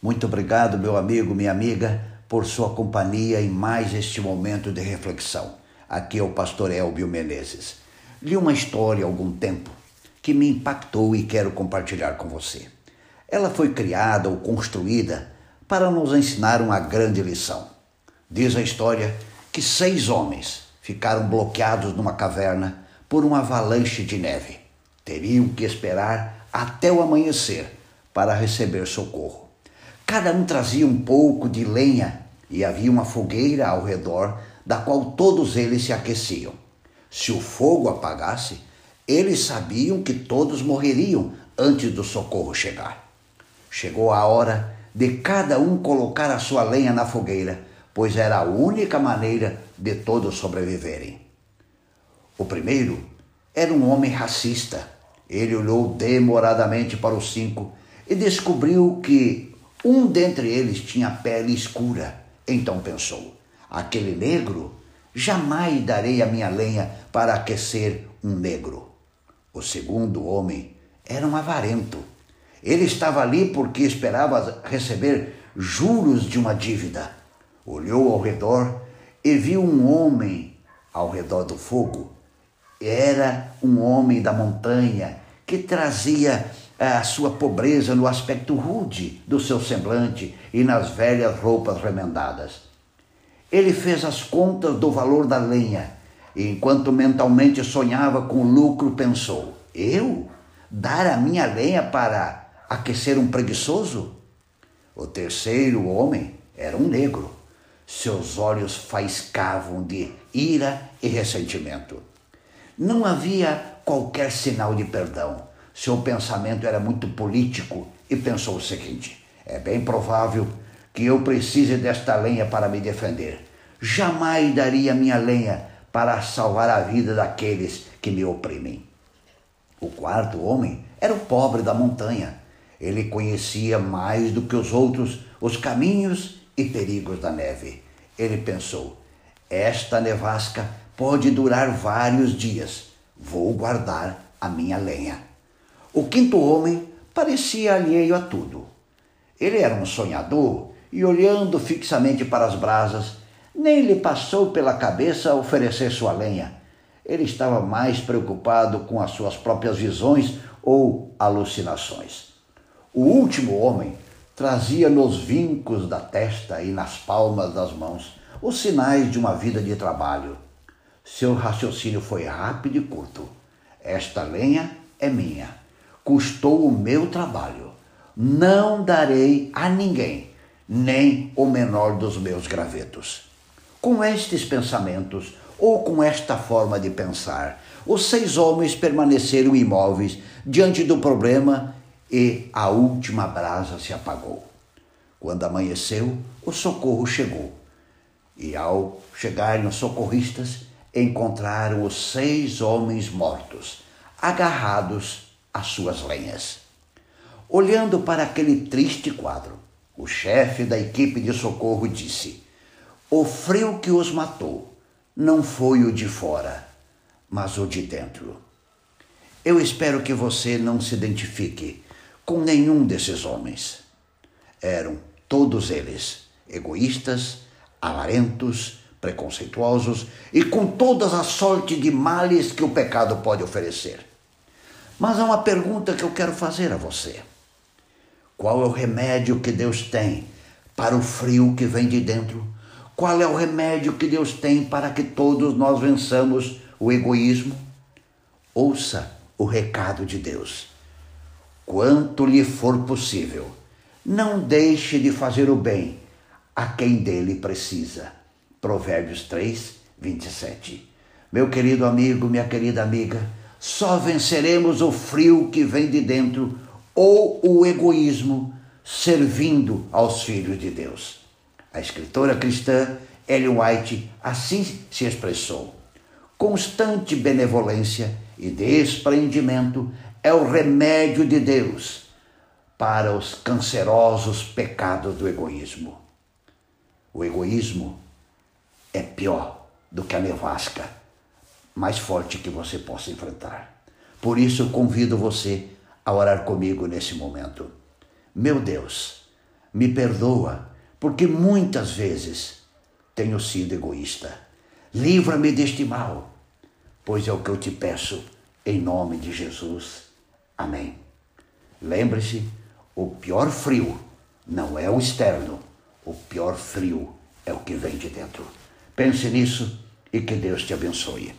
Muito obrigado, meu amigo, minha amiga, por sua companhia em mais este momento de reflexão. Aqui é o pastor Elbio Menezes. Li uma história há algum tempo que me impactou e quero compartilhar com você. Ela foi criada ou construída para nos ensinar uma grande lição. Diz a história que seis homens ficaram bloqueados numa caverna por uma avalanche de neve. Teriam que esperar até o amanhecer para receber socorro. Cada um trazia um pouco de lenha e havia uma fogueira ao redor da qual todos eles se aqueciam. Se o fogo apagasse, eles sabiam que todos morreriam antes do socorro chegar. Chegou a hora de cada um colocar a sua lenha na fogueira, pois era a única maneira de todos sobreviverem. O primeiro era um homem racista. Ele olhou demoradamente para os cinco e descobriu que um dentre eles tinha pele escura. Então pensou: aquele negro, jamais darei a minha lenha para aquecer um negro. O segundo homem era um avarento. Ele estava ali porque esperava receber juros de uma dívida. Olhou ao redor e viu um homem ao redor do fogo. Era um homem da montanha que trazia a sua pobreza no aspecto rude do seu semblante e nas velhas roupas remendadas. Ele fez as contas do valor da lenha e, enquanto mentalmente sonhava com o lucro, pensou: Eu? Dar a minha lenha para aquecer um preguiçoso? O terceiro homem era um negro. Seus olhos faiscavam de ira e ressentimento. Não havia qualquer sinal de perdão seu pensamento era muito político e pensou o seguinte: é bem provável que eu precise desta lenha para me defender. Jamais daria minha lenha para salvar a vida daqueles que me oprimem. O quarto homem era o pobre da montanha. Ele conhecia mais do que os outros os caminhos e perigos da neve. Ele pensou: esta nevasca pode durar vários dias. Vou guardar a minha lenha. O quinto homem parecia alheio a tudo. Ele era um sonhador e, olhando fixamente para as brasas, nem lhe passou pela cabeça oferecer sua lenha. Ele estava mais preocupado com as suas próprias visões ou alucinações. O último homem trazia nos vincos da testa e nas palmas das mãos os sinais de uma vida de trabalho. Seu raciocínio foi rápido e curto. Esta lenha é minha custou o meu trabalho. Não darei a ninguém, nem o menor dos meus gravetos. Com estes pensamentos, ou com esta forma de pensar, os seis homens permaneceram imóveis diante do problema e a última brasa se apagou. Quando amanheceu, o socorro chegou. E ao chegarem os socorristas, encontraram os seis homens mortos, agarrados as suas lenhas. Olhando para aquele triste quadro, o chefe da equipe de socorro disse: O frio que os matou não foi o de fora, mas o de dentro. Eu espero que você não se identifique com nenhum desses homens. Eram todos eles egoístas, avarentos, preconceituosos e com todas a sorte de males que o pecado pode oferecer. Mas há uma pergunta que eu quero fazer a você: qual é o remédio que Deus tem para o frio que vem de dentro? Qual é o remédio que Deus tem para que todos nós vençamos o egoísmo? Ouça o recado de Deus. Quanto lhe for possível, não deixe de fazer o bem a quem dele precisa. Provérbios 3, 27. Meu querido amigo, minha querida amiga, só venceremos o frio que vem de dentro ou o egoísmo servindo aos filhos de Deus. A escritora cristã Ellen White assim se expressou. Constante benevolência e desprendimento é o remédio de Deus para os cancerosos pecados do egoísmo. O egoísmo é pior do que a nevasca mais forte que você possa enfrentar. Por isso convido você a orar comigo nesse momento. Meu Deus, Me perdoa, porque muitas vezes tenho sido egoísta. Livra-me deste mal, pois é o que eu te peço, em nome de Jesus. Amém. Lembre-se, o pior frio não é o externo, o pior frio é o que vem de dentro. Pense nisso e que Deus te abençoe.